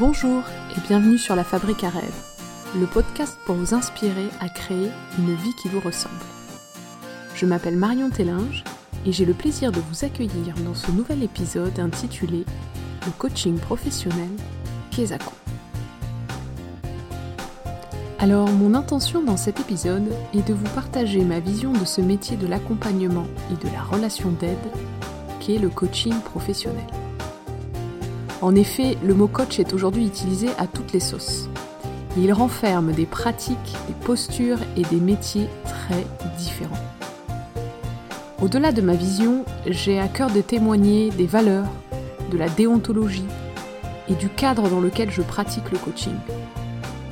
Bonjour et bienvenue sur La Fabrique à rêves, le podcast pour vous inspirer à créer une vie qui vous ressemble. Je m'appelle Marion Tellinge et j'ai le plaisir de vous accueillir dans ce nouvel épisode intitulé Le coaching professionnel Kezako. Alors, mon intention dans cet épisode est de vous partager ma vision de ce métier de l'accompagnement et de la relation d'aide qu'est le coaching professionnel. En effet, le mot coach est aujourd'hui utilisé à toutes les sauces. il renferme des pratiques, des postures et des métiers très différents. Au-delà de ma vision, j'ai à cœur de témoigner des valeurs, de la déontologie et du cadre dans lequel je pratique le coaching,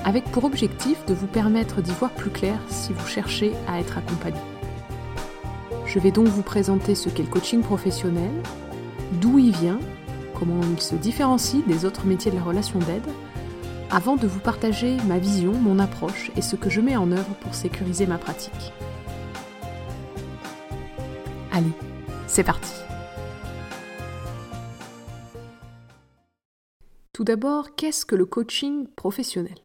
avec pour objectif de vous permettre d'y voir plus clair si vous cherchez à être accompagné. Je vais donc vous présenter ce qu'est le coaching professionnel, d'où il vient comment il se différencie des autres métiers de la relation d'aide, avant de vous partager ma vision, mon approche et ce que je mets en œuvre pour sécuriser ma pratique. Allez, c'est parti Tout d'abord, qu'est-ce que le coaching professionnel?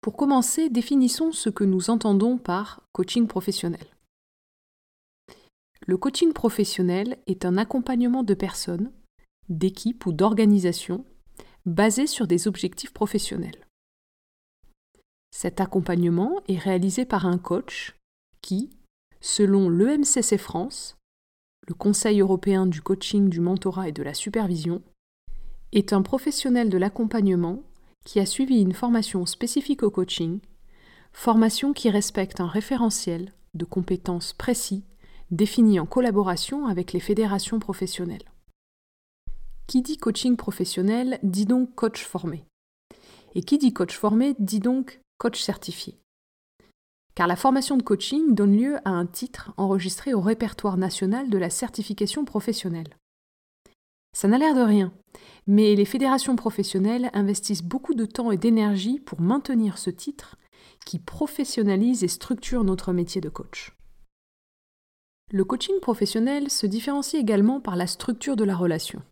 Pour commencer, définissons ce que nous entendons par coaching professionnel. Le coaching professionnel est un accompagnement de personnes, d'équipes ou d'organisations basé sur des objectifs professionnels. Cet accompagnement est réalisé par un coach qui, selon l'EMCC France, le Conseil européen du coaching, du mentorat et de la supervision, est un professionnel de l'accompagnement qui a suivi une formation spécifique au coaching, formation qui respecte un référentiel de compétences précis défini en collaboration avec les fédérations professionnelles. Qui dit coaching professionnel dit donc coach formé. Et qui dit coach formé dit donc coach certifié. Car la formation de coaching donne lieu à un titre enregistré au répertoire national de la certification professionnelle. Ça n'a l'air de rien, mais les fédérations professionnelles investissent beaucoup de temps et d'énergie pour maintenir ce titre qui professionnalise et structure notre métier de coach. Le coaching professionnel se différencie également par la structure de la relation.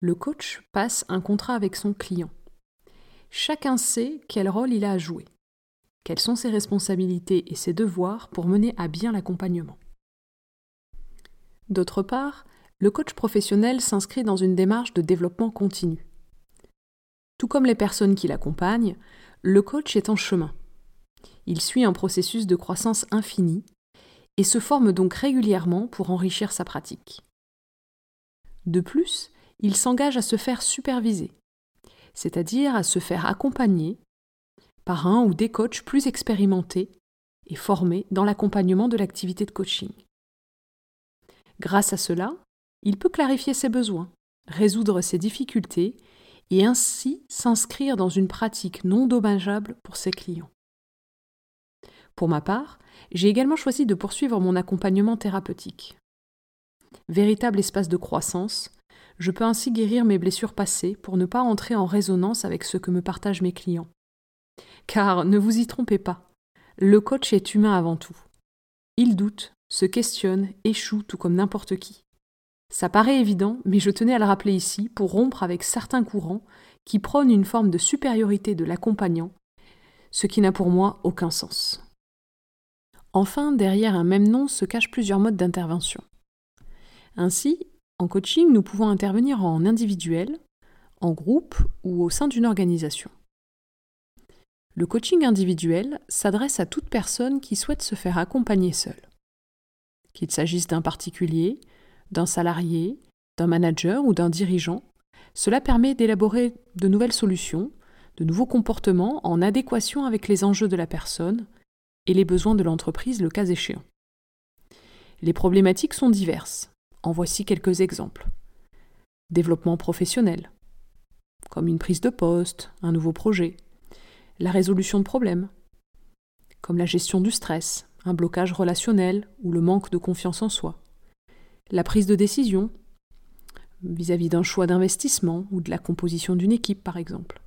Le coach passe un contrat avec son client. Chacun sait quel rôle il a à jouer, quelles sont ses responsabilités et ses devoirs pour mener à bien l'accompagnement. D'autre part, le coach professionnel s'inscrit dans une démarche de développement continu. Tout comme les personnes qui l'accompagnent, le coach est en chemin. Il suit un processus de croissance infinie et se forme donc régulièrement pour enrichir sa pratique. De plus, il s'engage à se faire superviser, c'est-à-dire à se faire accompagner par un ou des coachs plus expérimentés et formés dans l'accompagnement de l'activité de coaching. Grâce à cela, il peut clarifier ses besoins, résoudre ses difficultés et ainsi s'inscrire dans une pratique non dommageable pour ses clients. Pour ma part, j'ai également choisi de poursuivre mon accompagnement thérapeutique. Véritable espace de croissance, je peux ainsi guérir mes blessures passées pour ne pas entrer en résonance avec ce que me partagent mes clients. Car ne vous y trompez pas, le coach est humain avant tout. Il doute, se questionne, échoue tout comme n'importe qui. Ça paraît évident, mais je tenais à le rappeler ici pour rompre avec certains courants qui prônent une forme de supériorité de l'accompagnant, ce qui n'a pour moi aucun sens. Enfin, derrière un même nom se cachent plusieurs modes d'intervention. Ainsi, en coaching, nous pouvons intervenir en individuel, en groupe ou au sein d'une organisation. Le coaching individuel s'adresse à toute personne qui souhaite se faire accompagner seule. Qu'il s'agisse d'un particulier, d'un salarié, d'un manager ou d'un dirigeant, cela permet d'élaborer de nouvelles solutions, de nouveaux comportements en adéquation avec les enjeux de la personne, et les besoins de l'entreprise le cas échéant. Les problématiques sont diverses. En voici quelques exemples. Développement professionnel, comme une prise de poste, un nouveau projet. La résolution de problèmes, comme la gestion du stress, un blocage relationnel ou le manque de confiance en soi. La prise de décision, vis-à-vis d'un choix d'investissement ou de la composition d'une équipe par exemple.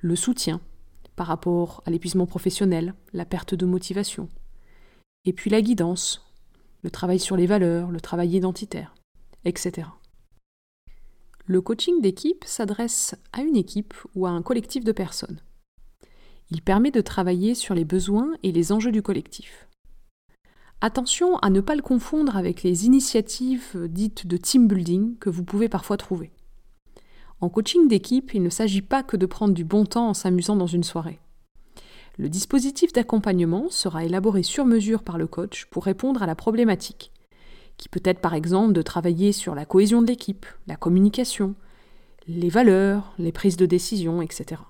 Le soutien, par rapport à l'épuisement professionnel, la perte de motivation. Et puis la guidance, le travail sur les valeurs, le travail identitaire, etc. Le coaching d'équipe s'adresse à une équipe ou à un collectif de personnes. Il permet de travailler sur les besoins et les enjeux du collectif. Attention à ne pas le confondre avec les initiatives dites de team building que vous pouvez parfois trouver. En coaching d'équipe, il ne s'agit pas que de prendre du bon temps en s'amusant dans une soirée. Le dispositif d'accompagnement sera élaboré sur mesure par le coach pour répondre à la problématique, qui peut être par exemple de travailler sur la cohésion de l'équipe, la communication, les valeurs, les prises de décision, etc.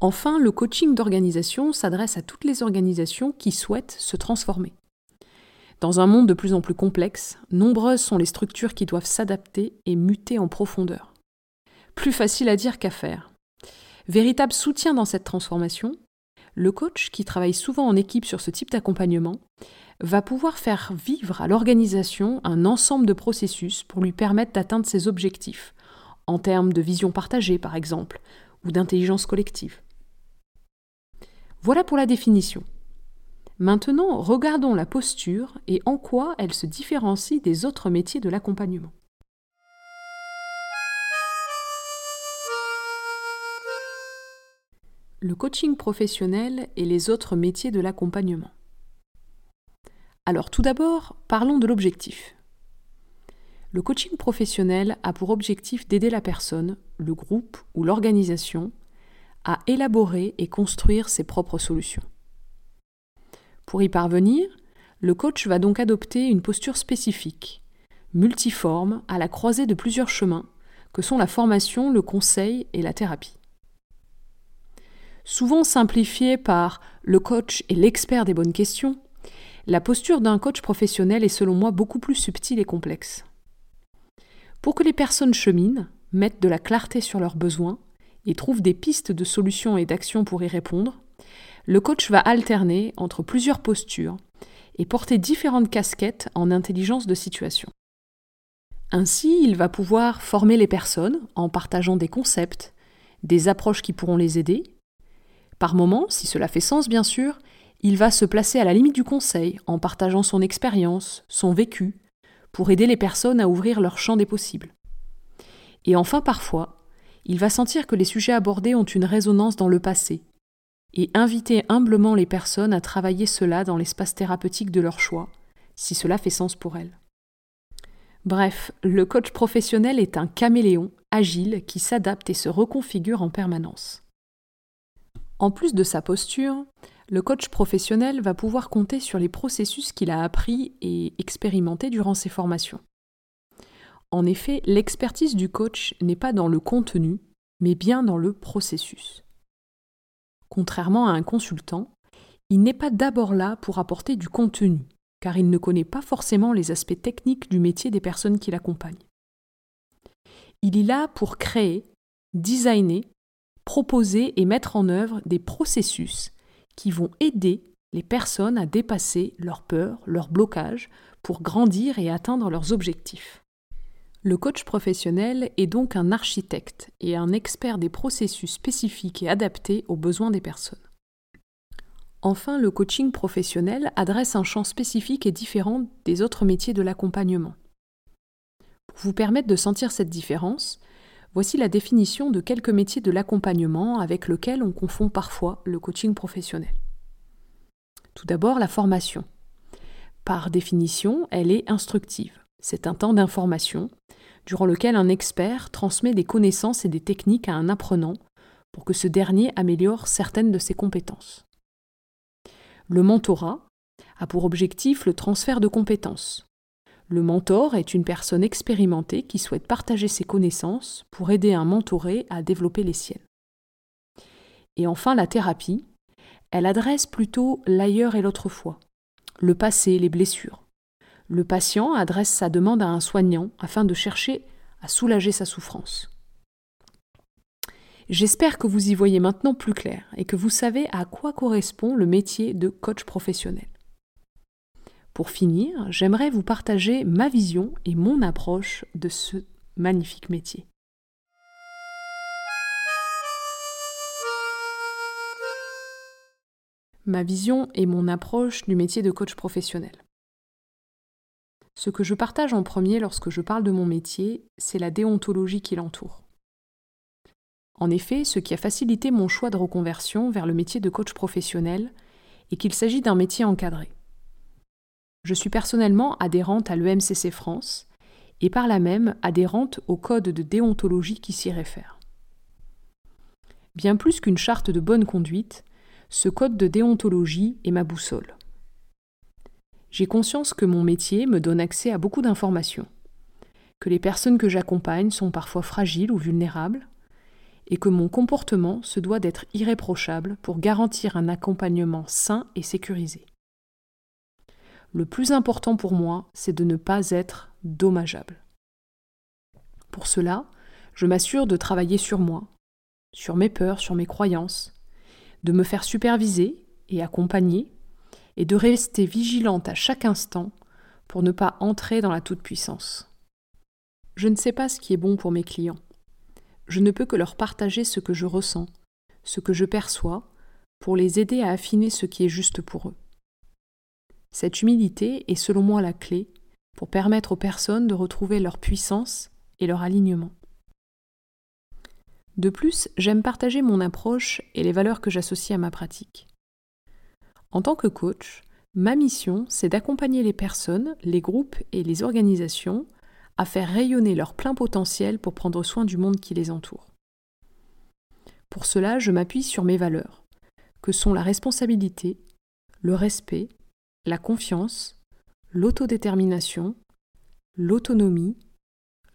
Enfin, le coaching d'organisation s'adresse à toutes les organisations qui souhaitent se transformer. Dans un monde de plus en plus complexe, nombreuses sont les structures qui doivent s'adapter et muter en profondeur. Plus facile à dire qu'à faire. Véritable soutien dans cette transformation, le coach, qui travaille souvent en équipe sur ce type d'accompagnement, va pouvoir faire vivre à l'organisation un ensemble de processus pour lui permettre d'atteindre ses objectifs, en termes de vision partagée par exemple, ou d'intelligence collective. Voilà pour la définition. Maintenant, regardons la posture et en quoi elle se différencie des autres métiers de l'accompagnement. Le coaching professionnel et les autres métiers de l'accompagnement. Alors tout d'abord, parlons de l'objectif. Le coaching professionnel a pour objectif d'aider la personne, le groupe ou l'organisation à élaborer et construire ses propres solutions. Pour y parvenir, le coach va donc adopter une posture spécifique, multiforme, à la croisée de plusieurs chemins, que sont la formation, le conseil et la thérapie. Souvent simplifiée par le coach est l'expert des bonnes questions, la posture d'un coach professionnel est selon moi beaucoup plus subtile et complexe. Pour que les personnes cheminent, mettent de la clarté sur leurs besoins, et trouve des pistes de solutions et d'actions pour y répondre, le coach va alterner entre plusieurs postures et porter différentes casquettes en intelligence de situation. Ainsi, il va pouvoir former les personnes en partageant des concepts, des approches qui pourront les aider. Par moments, si cela fait sens bien sûr, il va se placer à la limite du conseil en partageant son expérience, son vécu, pour aider les personnes à ouvrir leur champ des possibles. Et enfin parfois, il va sentir que les sujets abordés ont une résonance dans le passé, et inviter humblement les personnes à travailler cela dans l'espace thérapeutique de leur choix, si cela fait sens pour elles. Bref, le coach professionnel est un caméléon agile qui s'adapte et se reconfigure en permanence. En plus de sa posture, le coach professionnel va pouvoir compter sur les processus qu'il a appris et expérimentés durant ses formations. En effet, l'expertise du coach n'est pas dans le contenu, mais bien dans le processus. Contrairement à un consultant, il n'est pas d'abord là pour apporter du contenu, car il ne connaît pas forcément les aspects techniques du métier des personnes qui l'accompagnent. Il est là pour créer, designer, proposer et mettre en œuvre des processus qui vont aider les personnes à dépasser leurs peurs, leurs blocages, pour grandir et atteindre leurs objectifs. Le coach professionnel est donc un architecte et un expert des processus spécifiques et adaptés aux besoins des personnes. Enfin, le coaching professionnel adresse un champ spécifique et différent des autres métiers de l'accompagnement. Pour vous permettre de sentir cette différence, voici la définition de quelques métiers de l'accompagnement avec lesquels on confond parfois le coaching professionnel. Tout d'abord, la formation. Par définition, elle est instructive. C'est un temps d'information durant lequel un expert transmet des connaissances et des techniques à un apprenant pour que ce dernier améliore certaines de ses compétences. Le mentorat a pour objectif le transfert de compétences. Le mentor est une personne expérimentée qui souhaite partager ses connaissances pour aider un mentoré à développer les siennes. Et enfin, la thérapie, elle adresse plutôt l'ailleurs et l'autrefois, le passé, les blessures le patient adresse sa demande à un soignant afin de chercher à soulager sa souffrance. J'espère que vous y voyez maintenant plus clair et que vous savez à quoi correspond le métier de coach professionnel. Pour finir, j'aimerais vous partager ma vision et mon approche de ce magnifique métier. Ma vision et mon approche du métier de coach professionnel. Ce que je partage en premier lorsque je parle de mon métier, c'est la déontologie qui l'entoure. En effet, ce qui a facilité mon choix de reconversion vers le métier de coach professionnel est qu'il s'agit d'un métier encadré. Je suis personnellement adhérente à l'EMCC France et par là même adhérente au code de déontologie qui s'y réfère. Bien plus qu'une charte de bonne conduite, ce code de déontologie est ma boussole. J'ai conscience que mon métier me donne accès à beaucoup d'informations, que les personnes que j'accompagne sont parfois fragiles ou vulnérables, et que mon comportement se doit d'être irréprochable pour garantir un accompagnement sain et sécurisé. Le plus important pour moi, c'est de ne pas être dommageable. Pour cela, je m'assure de travailler sur moi, sur mes peurs, sur mes croyances, de me faire superviser et accompagner, et de rester vigilante à chaque instant pour ne pas entrer dans la toute-puissance. Je ne sais pas ce qui est bon pour mes clients je ne peux que leur partager ce que je ressens, ce que je perçois, pour les aider à affiner ce qui est juste pour eux. Cette humilité est selon moi la clé pour permettre aux personnes de retrouver leur puissance et leur alignement. De plus, j'aime partager mon approche et les valeurs que j'associe à ma pratique. En tant que coach, ma mission, c'est d'accompagner les personnes, les groupes et les organisations à faire rayonner leur plein potentiel pour prendre soin du monde qui les entoure. Pour cela, je m'appuie sur mes valeurs, que sont la responsabilité, le respect, la confiance, l'autodétermination, l'autonomie,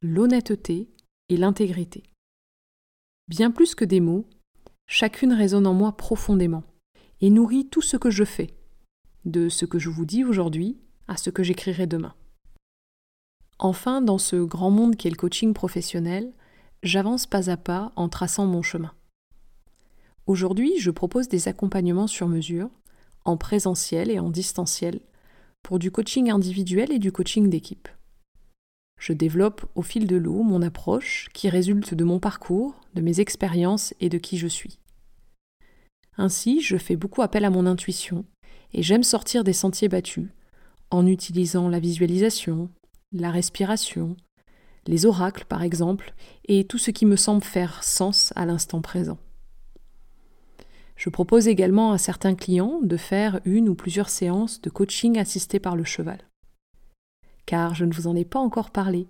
l'honnêteté et l'intégrité. Bien plus que des mots, chacune résonne en moi profondément et nourrit tout ce que je fais, de ce que je vous dis aujourd'hui à ce que j'écrirai demain. Enfin, dans ce grand monde qu'est le coaching professionnel, j'avance pas à pas en traçant mon chemin. Aujourd'hui, je propose des accompagnements sur mesure, en présentiel et en distanciel, pour du coaching individuel et du coaching d'équipe. Je développe au fil de l'eau mon approche qui résulte de mon parcours, de mes expériences et de qui je suis. Ainsi, je fais beaucoup appel à mon intuition et j'aime sortir des sentiers battus en utilisant la visualisation, la respiration, les oracles par exemple, et tout ce qui me semble faire sens à l'instant présent. Je propose également à certains clients de faire une ou plusieurs séances de coaching assistées par le cheval. Car je ne vous en ai pas encore parlé,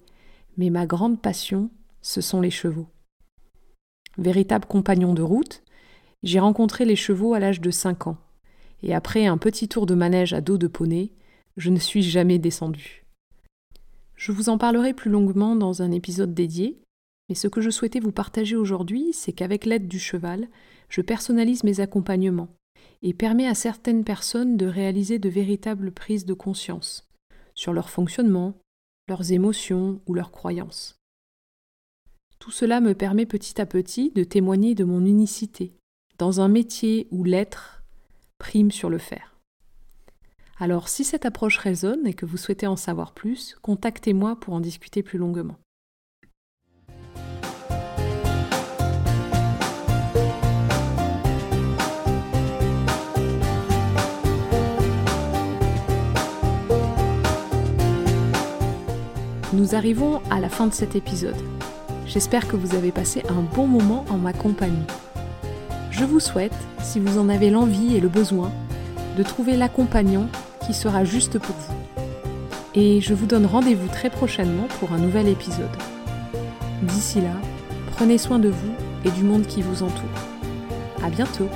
mais ma grande passion, ce sont les chevaux. Véritable compagnon de route, j'ai rencontré les chevaux à l'âge de 5 ans, et après un petit tour de manège à dos de poney, je ne suis jamais descendu. Je vous en parlerai plus longuement dans un épisode dédié, mais ce que je souhaitais vous partager aujourd'hui, c'est qu'avec l'aide du cheval, je personnalise mes accompagnements et permets à certaines personnes de réaliser de véritables prises de conscience sur leur fonctionnement, leurs émotions ou leurs croyances. Tout cela me permet petit à petit de témoigner de mon unicité dans un métier où l'être prime sur le faire. Alors si cette approche résonne et que vous souhaitez en savoir plus, contactez-moi pour en discuter plus longuement. Nous arrivons à la fin de cet épisode. J'espère que vous avez passé un bon moment en ma compagnie. Je vous souhaite, si vous en avez l'envie et le besoin, de trouver l'accompagnant qui sera juste pour vous. Et je vous donne rendez-vous très prochainement pour un nouvel épisode. D'ici là, prenez soin de vous et du monde qui vous entoure. À bientôt!